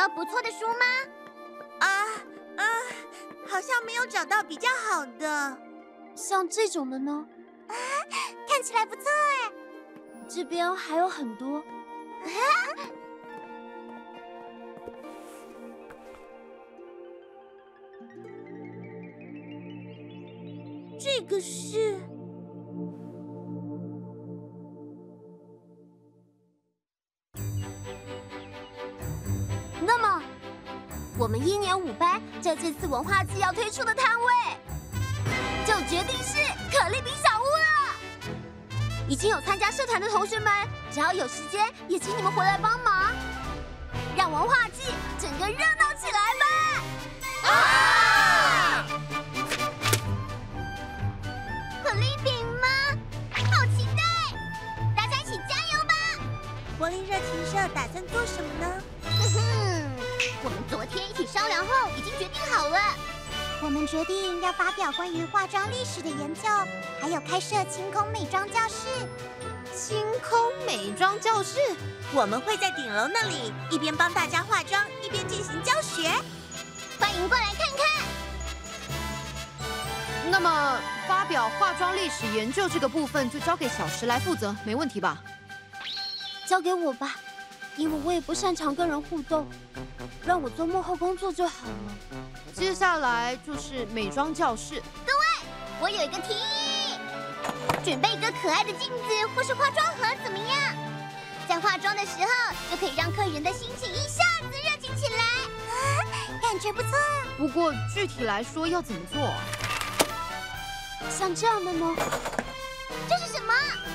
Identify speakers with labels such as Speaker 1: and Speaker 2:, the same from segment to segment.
Speaker 1: 到不错的书吗？
Speaker 2: 啊啊，好像没有找到比较好的。
Speaker 3: 像这种的呢？
Speaker 1: 啊，看起来不错哎。
Speaker 3: 这边还有很多。啊
Speaker 2: 这个是。
Speaker 3: 年五班在这次文化季要推出的摊位，就决定是可丽饼小屋了。已经有参加社团的同学们，只要有时间，也请你们回来帮忙，让文化季整个热闹起来吧！
Speaker 1: 决定
Speaker 4: 要发表关于化妆历史的研究，还有开设清空美妆教室。
Speaker 5: 清空美妆教室，
Speaker 2: 我们会在顶楼那里一边帮大家化妆，一边进行教学。
Speaker 1: 欢迎过来看看。
Speaker 5: 那么，发表化妆历史研究这个部分就交给小石来负责，没问题吧？
Speaker 3: 交给我吧，因为我也不擅长跟人互动，让我做幕后工作就好了。
Speaker 5: 接下来就是美妆教室。
Speaker 1: 各位，我有一个提议，准备一个可爱的镜子或是化妆盒，怎么样？在化妆的时候，就可以让客人的心情一下子热情起来。
Speaker 4: 啊，感觉不错。
Speaker 5: 不过具体来说要怎么做？
Speaker 3: 像这样的吗？
Speaker 1: 这是什么？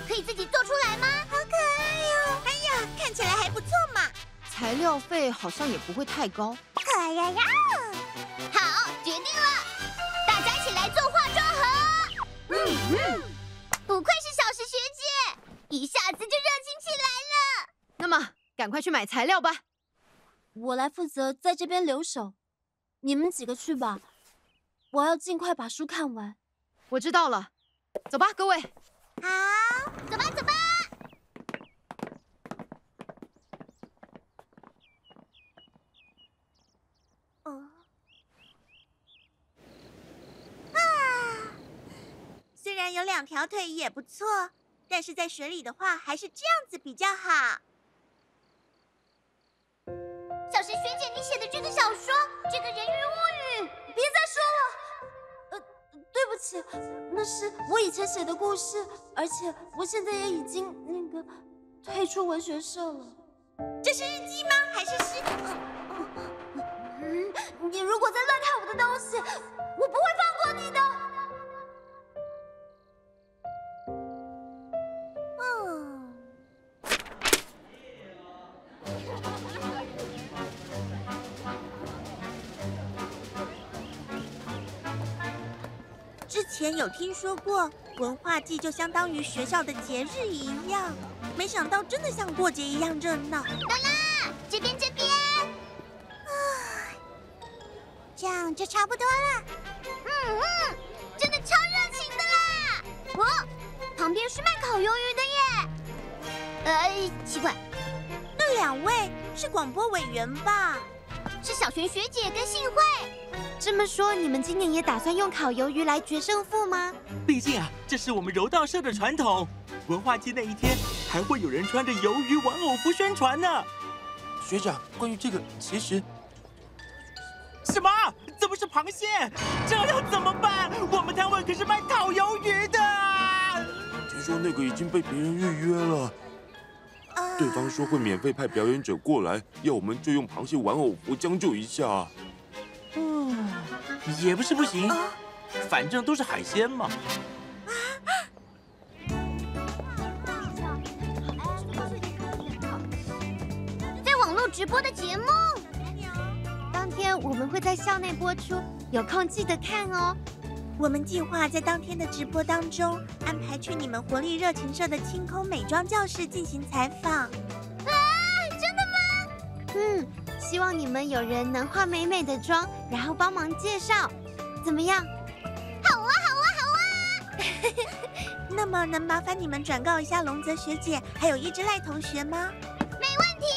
Speaker 1: 可以自己做出来吗？好可爱哟！
Speaker 2: 哎呀看起来还不错嘛，
Speaker 5: 材料费好像也不会太高。
Speaker 4: 哎呀呀！
Speaker 1: 好，决定了，大家一起来做化妆盒。嗯嗯，不愧是小石学姐，一下子就热情起来了。
Speaker 5: 那么，赶快去买材料吧。
Speaker 3: 我来负责在这边留守，你们几个去吧。我要尽快把书看完。
Speaker 5: 我知道了，走吧，各位。
Speaker 1: 好，走吧，走吧。
Speaker 2: 虽然有两条腿也不错，但是在水里的话，还是这样子比较好。
Speaker 1: 小神学姐，你写的这个小说《这个人鱼物语》，
Speaker 3: 别再说了。呃，对不起，那是我以前写的故事，而且我现在也已经那个退出文学社了。
Speaker 2: 这是日记吗？还是诗？
Speaker 3: 嗯，你如果再乱看我的东西，我不会放过你的。
Speaker 2: 前有听说过文化祭就相当于学校的节日一样，没想到真的像过节一样热闹。啦
Speaker 1: 啦，这边这边，
Speaker 4: 啊，这样就差不多了。
Speaker 1: 嗯嗯，真的超热情的啦！哦，旁边是卖烤鱿鱼的耶。呃，奇怪，
Speaker 2: 那两位是广播委员吧？
Speaker 1: 是小璇学姐跟幸会。
Speaker 3: 这么说，你们今年也打算用烤鱿鱼来决胜负吗？
Speaker 6: 毕竟啊，这是我们柔道社的传统。文化季那一天，还会有人穿着鱿鱼玩偶服宣传呢。
Speaker 7: 学长，关于这个，其实……
Speaker 6: 什么？怎么是螃蟹？这要怎么办？我们摊位可是卖烤鱿鱼的。
Speaker 7: 听说那个已经被别人预约了。对方说会免费派表演者过来，要我们就用螃蟹玩偶服将就一下。
Speaker 6: 嗯，也不是不行，反正都是海鲜嘛。
Speaker 1: 在网络直播的节目，
Speaker 3: 当天我们会在校内播出，有空记得看哦。
Speaker 2: 我们计划在当天的直播当中安排去你们活力热情社的清空美妆教室进行采访。啊，
Speaker 1: 真的吗？
Speaker 3: 嗯，希望你们有人能化美美的妆，然后帮忙介绍，怎么样？
Speaker 1: 好啊，好啊，好啊！
Speaker 2: 那么能麻烦你们转告一下龙泽学姐，还有一只赖同学吗？
Speaker 1: 没问题。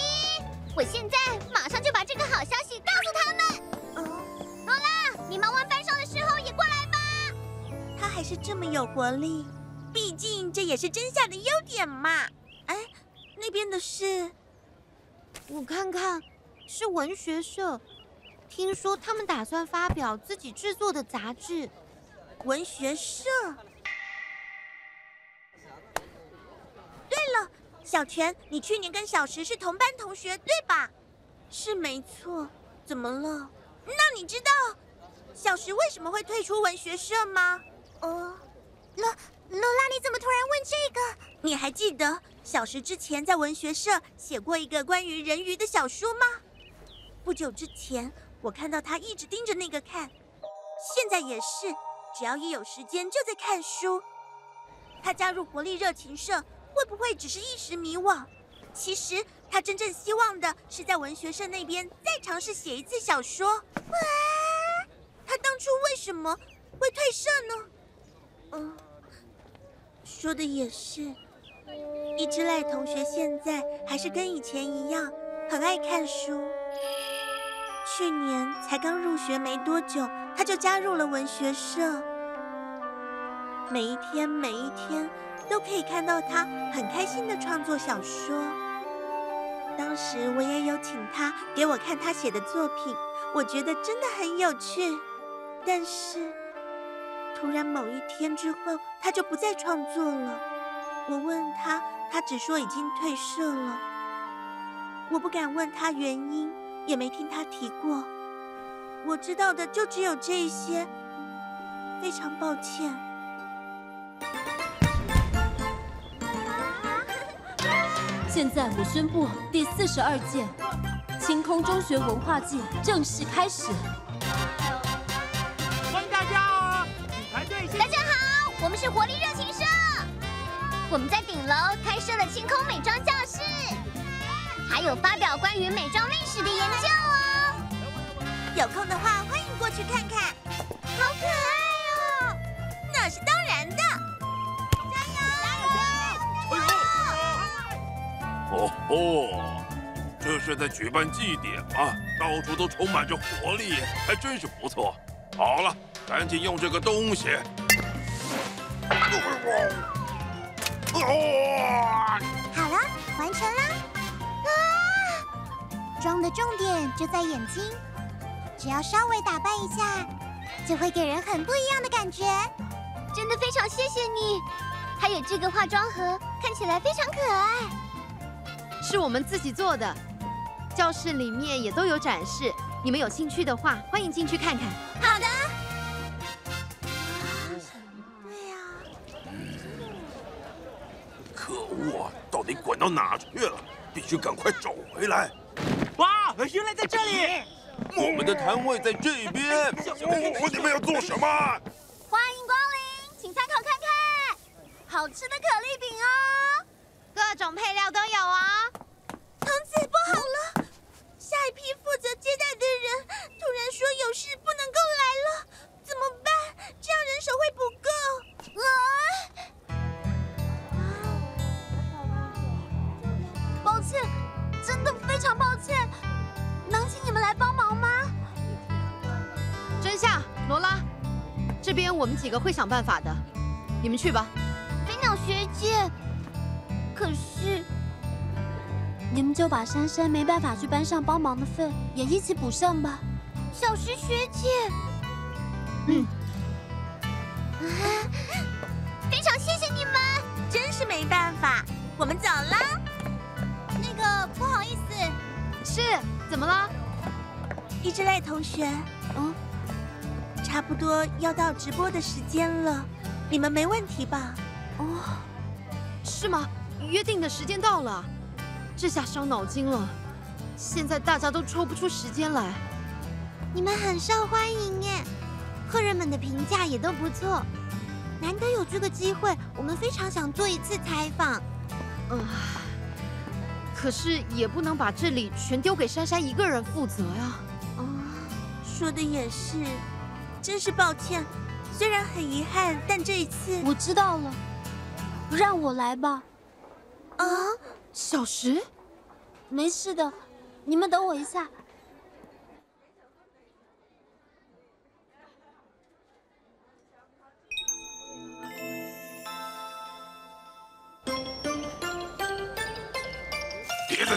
Speaker 1: 我现在马上就把这个好消息告诉他们。
Speaker 2: 哦，
Speaker 1: 罗拉，你忙完班上的时候也过来吧。
Speaker 2: 他还是这么有活力，毕竟这也是真夏的优点嘛。哎，那边的是，
Speaker 8: 我看看，是文学社。听说他们打算发表自己制作的杂志。
Speaker 2: 文学社。对了，小泉，你去年跟小石是同班同学，对吧？是没错。怎么了？那你知道小石为什么会退出文学社吗？
Speaker 9: 哦，罗罗拉，你怎么突然问这个？
Speaker 2: 你还记得小石之前在文学社写过一个关于人鱼的小说吗？不久之前，我看到他一直盯着那个看，现在也是，只要一有时间就在看书。他加入活力热情社，会不会只是一时迷惘？其实他真正希望的是在文学社那边再尝试写一次小说。哇！他当初为什么会退社呢？嗯，说的也是。一之濑同学现在还是跟以前一样，很爱看书。去年才刚入学没多久，他就加入了文学社。每一天，每一天都可以看到他很开心的创作小说。当时我也有请他给我看他写的作品，我觉得真的很有趣。但是突然某一天之后，他就不再创作了。我问他，他只说已经退社了。我不敢问他原因。也没听他提过，我知道的就只有这些。非常抱歉。
Speaker 3: 现在我宣布，第四十二届青空中学文化季正式开始。
Speaker 6: 欢迎大家哦！请排队。
Speaker 1: 大家好，我们是活力热情社，我们在顶楼开设了清空美妆教室。还有发表关于美妆历史的研究哦，
Speaker 2: 有空的话欢迎过去看看，
Speaker 1: 好可爱哦！
Speaker 2: 那是当然的，加油！加油！
Speaker 10: 加油哦哦，这是在举办祭典吗？到处都充满着活力，还真是不错。好了，赶紧用这个东西。
Speaker 9: 好了，完成了。妆的重点就在眼睛，只要稍微打扮一下，就会给人很不一样的感觉。
Speaker 1: 真的非常谢谢你，还有这个化妆盒，看起来非常可爱。
Speaker 5: 是我们自己做的，教室里面也都有展示，你们有兴趣的话，欢迎进去看看。
Speaker 1: 好的。
Speaker 2: 对呀。
Speaker 10: 可恶！到底滚到哪去了？必须赶快找回来。
Speaker 6: 哇，原来在这里！
Speaker 10: 我们的摊位在这边。哦，你们要做什么？
Speaker 8: 欢迎光临，请参考看看，好吃的可丽饼哦，各种配料都有啊。
Speaker 2: 童子，不好了，下一批负责接待的人突然说有事不能够来了，怎么办？这样人手会不够。
Speaker 8: 啊！非常抱歉，能请你们来帮忙吗？
Speaker 5: 真夏、罗拉，这边我们几个会想办法的，你们去吧。
Speaker 1: 飞鸟学姐，可是
Speaker 3: 你们就把珊珊没办法去班上帮忙的份也一起补上吧。
Speaker 1: 小石学姐，
Speaker 5: 嗯，怎么了？
Speaker 2: 一之濑同学，
Speaker 5: 嗯，
Speaker 2: 差不多要到直播的时间了，你们没问题吧？
Speaker 5: 哦，是吗？约定的时间到了，这下伤脑筋了。现在大家都抽不出时间来。
Speaker 8: 你们很受欢迎耶，客人们的评价也都不错。难得有这个机会，我们非常想做一次采访。
Speaker 5: 嗯。可是也不能把这里全丢给珊珊一个人负责呀。
Speaker 2: 啊，说的也是，真是抱歉。虽然很遗憾，但这一次
Speaker 3: 我知道了，让我来吧。
Speaker 2: 啊，
Speaker 5: 小石，
Speaker 3: 没事的，你们等我一下。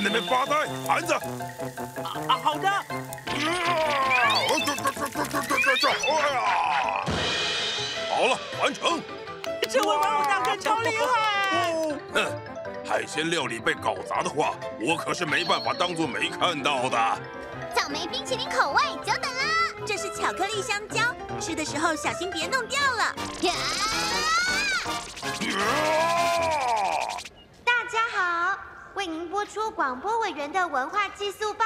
Speaker 10: 那边发呆，盘子。
Speaker 6: 啊，好的。
Speaker 10: 好了，完成。
Speaker 6: 这位玩偶大哥超厉害。
Speaker 10: 哼，海鲜料理被搞砸的话，我可是没办法当做没看到的。
Speaker 1: 草莓冰淇淋口味，久等了。
Speaker 2: 这是巧克力香蕉，吃的时候小心别弄掉了。
Speaker 1: 呀！
Speaker 4: 为您播出广播委员的文化寄宿报。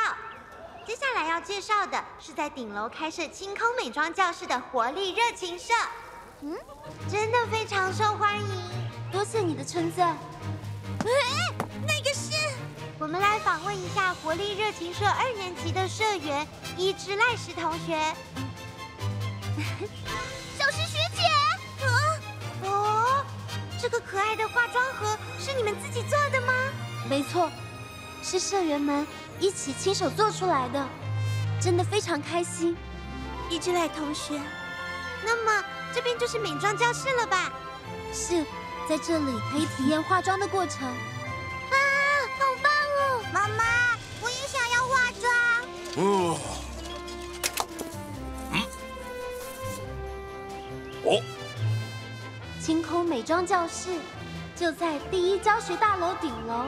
Speaker 4: 接下来要介绍的是在顶楼开设清空美妆教室的活力热情社。嗯，真的非常受欢迎。
Speaker 3: 多谢你的称赞。
Speaker 2: 哎，那个是……
Speaker 4: 我们来访问一下活力热情社二年级的社员伊织赖石同学。
Speaker 1: 小石学姐，
Speaker 4: 啊，哦，这个可爱的化妆盒是你们自己做的吗？
Speaker 3: 没错，是社员们一起亲手做出来的，真的非常开心。
Speaker 2: 一之濑同学，
Speaker 4: 那么这边就是美妆教室了吧？
Speaker 3: 是，在这里可以体验化妆的过程。
Speaker 1: 啊，好棒哦！
Speaker 11: 妈妈，我也想要化妆。
Speaker 10: 哦，嗯，哦，
Speaker 3: 清空美妆教室就在第一教学大楼顶楼，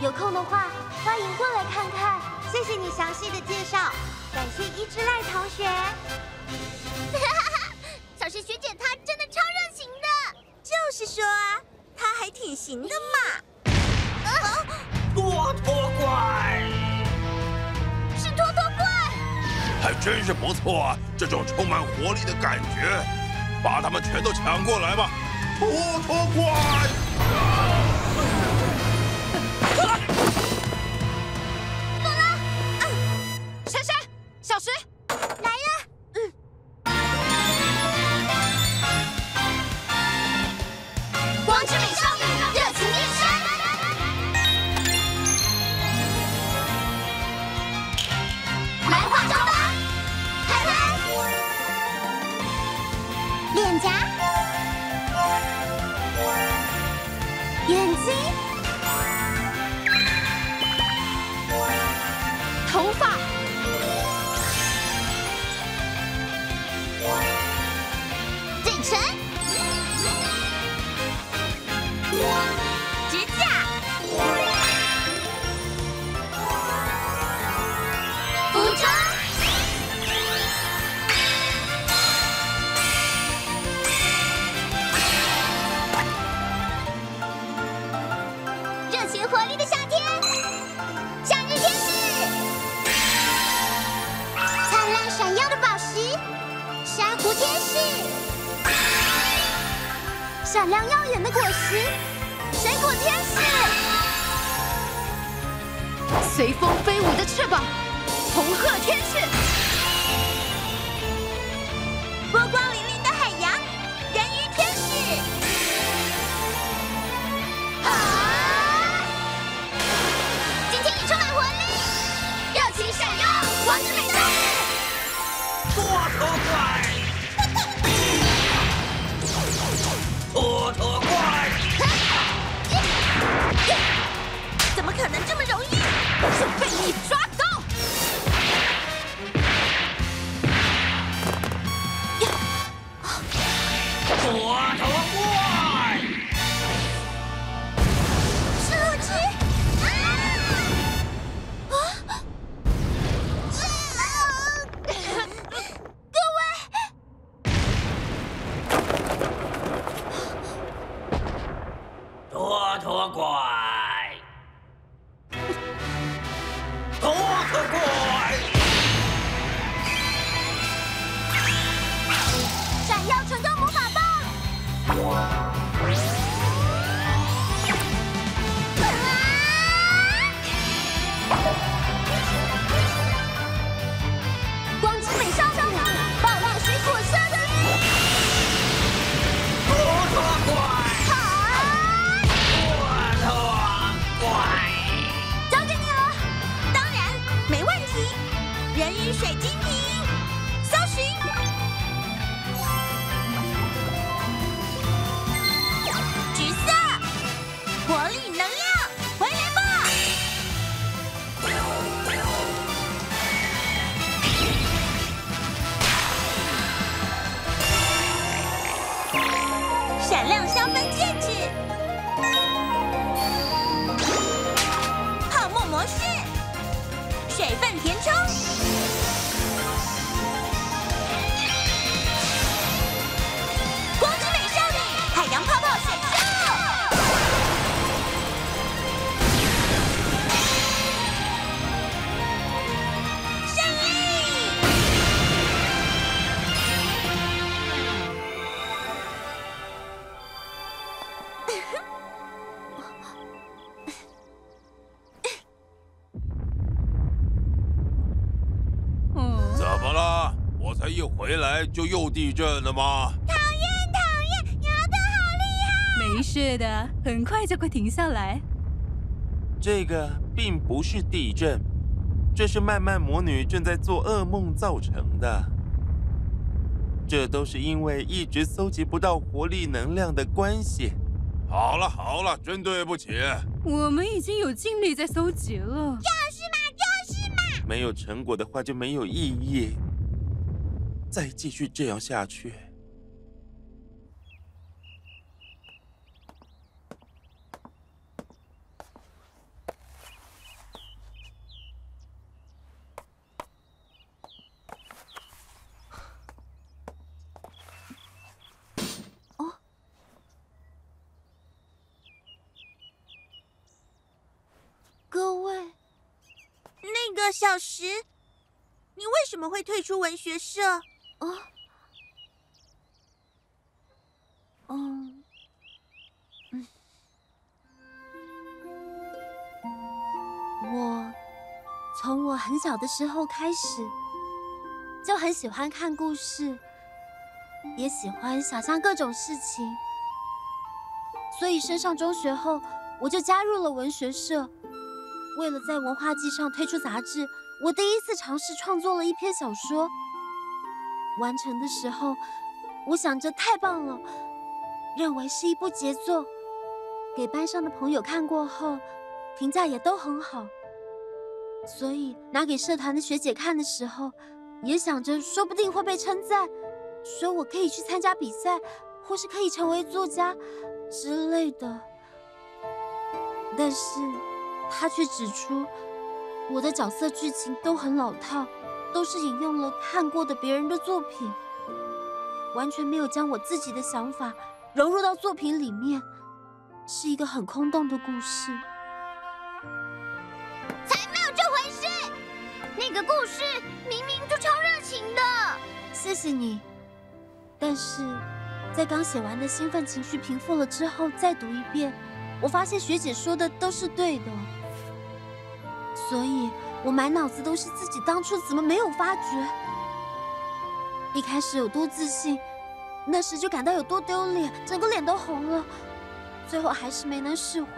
Speaker 3: 有空的话欢迎过来看看。
Speaker 4: 谢谢你详细的介绍，感谢一之赖同学。
Speaker 1: 小石学姐她真的超热情的，
Speaker 2: 就是说啊，她还挺行的嘛。
Speaker 6: 拖拖怪，
Speaker 1: 是拖拖怪，
Speaker 10: 还真是不错啊！这种充满活力的感觉，把他们全都抢过来吧！拖拖怪。
Speaker 1: 法。
Speaker 3: 闪亮耀眼的果实，水果天使，
Speaker 12: 随风飞舞的翅膀，红鹤天使，
Speaker 2: 波光粼粼的海洋，人鱼天使。
Speaker 1: 啊！今天你充满活力，热情闪耀，王之美
Speaker 2: 可能这么容易？
Speaker 12: 就被你
Speaker 2: 分戒指，泡沫模式，水分填充，就又
Speaker 10: 地震了吗？讨厌讨厌，摇得好厉害
Speaker 3: 没事的，很快就会停下来。
Speaker 10: 这个并不是地震，这是曼曼魔女正在做噩梦造成的。这都是因为一直搜集不到活力能量的关系。好了好了，真对不起。
Speaker 3: 我们已经有尽力在搜集了。
Speaker 10: 就是嘛，就是嘛没有成果的话就没有意义。再继续这样下去，
Speaker 3: 各位，
Speaker 2: 那个小石，你为什么会退出文学社？
Speaker 3: 哦，嗯，嗯，我从我很小的时候开始，就很喜欢看故事，也喜欢想象各种事情，所以升上中学后，我就加入了文学社。为了在文化季上推出杂志，我第一次尝试创作了一篇小说。完成的时候，我想着太棒了，认为是一部杰作。给班上的朋友看过后，评价也都很好。所以拿给社团的学姐看的时候，也想着说不定会被称赞，说我可以去参加比赛，或是可以成为作家之类的。但是。他却指出，我的角色剧情都很老套，都是引用了看过的别人的作品，完全没有将我自己的想法融入到作品里面，是一个很空洞的故事。
Speaker 1: 才没有这回事！那个故事明明就超热情的。
Speaker 3: 谢谢你，但是在刚写完的兴奋情绪平复了之后，再读一遍，我发现学姐说的都是对的。所以，我满脑子都是自己当初怎么没有发觉。一开始有多自信，那时就感到有多丢脸，整个脸都红了。最后还是没能释怀。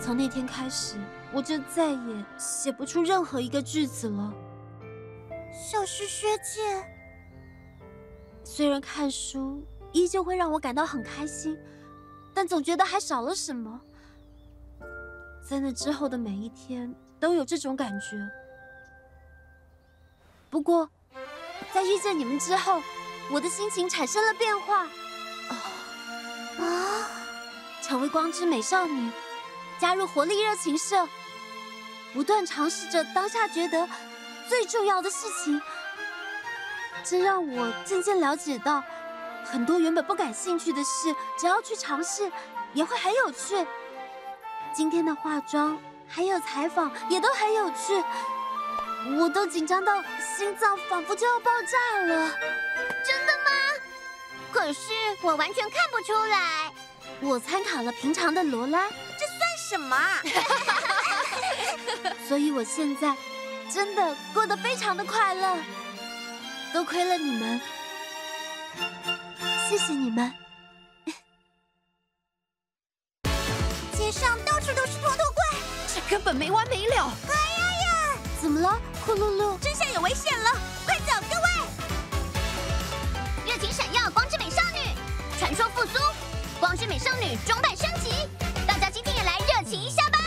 Speaker 3: 从那天开始，我就再也写不出任何一个句子了。
Speaker 2: 小徐学姐，
Speaker 3: 虽然看书依旧会让我感到很开心，但总觉得还少了什么。在那之后的每一天都有这种感觉。不过，在遇见你们之后，我的心情产生了变化。啊！成为光之美少女，加入活力热情社，不断尝试着当下觉得最重要的事情。这让我渐渐了解到，很多原本不感兴趣的事，只要去尝试，也会很有趣。今天的化妆还有采访也都很有趣，我都紧张到心脏仿佛就要爆炸了。
Speaker 1: 真的吗？可是我完全看不出来。
Speaker 3: 我参考了平常的罗拉，
Speaker 2: 这算什么啊？
Speaker 3: 所以我现在真的过得非常的快乐。多亏了你们，谢谢你们。
Speaker 2: 街上
Speaker 5: 本没完没了。
Speaker 2: 哎呀呀！
Speaker 3: 怎么了，库噜噜？
Speaker 2: 真相有危险了，快走，各位！
Speaker 1: 热情闪耀，光之美少女，传说复苏，光之美少女装扮升级，大家今天也来热情一下吧！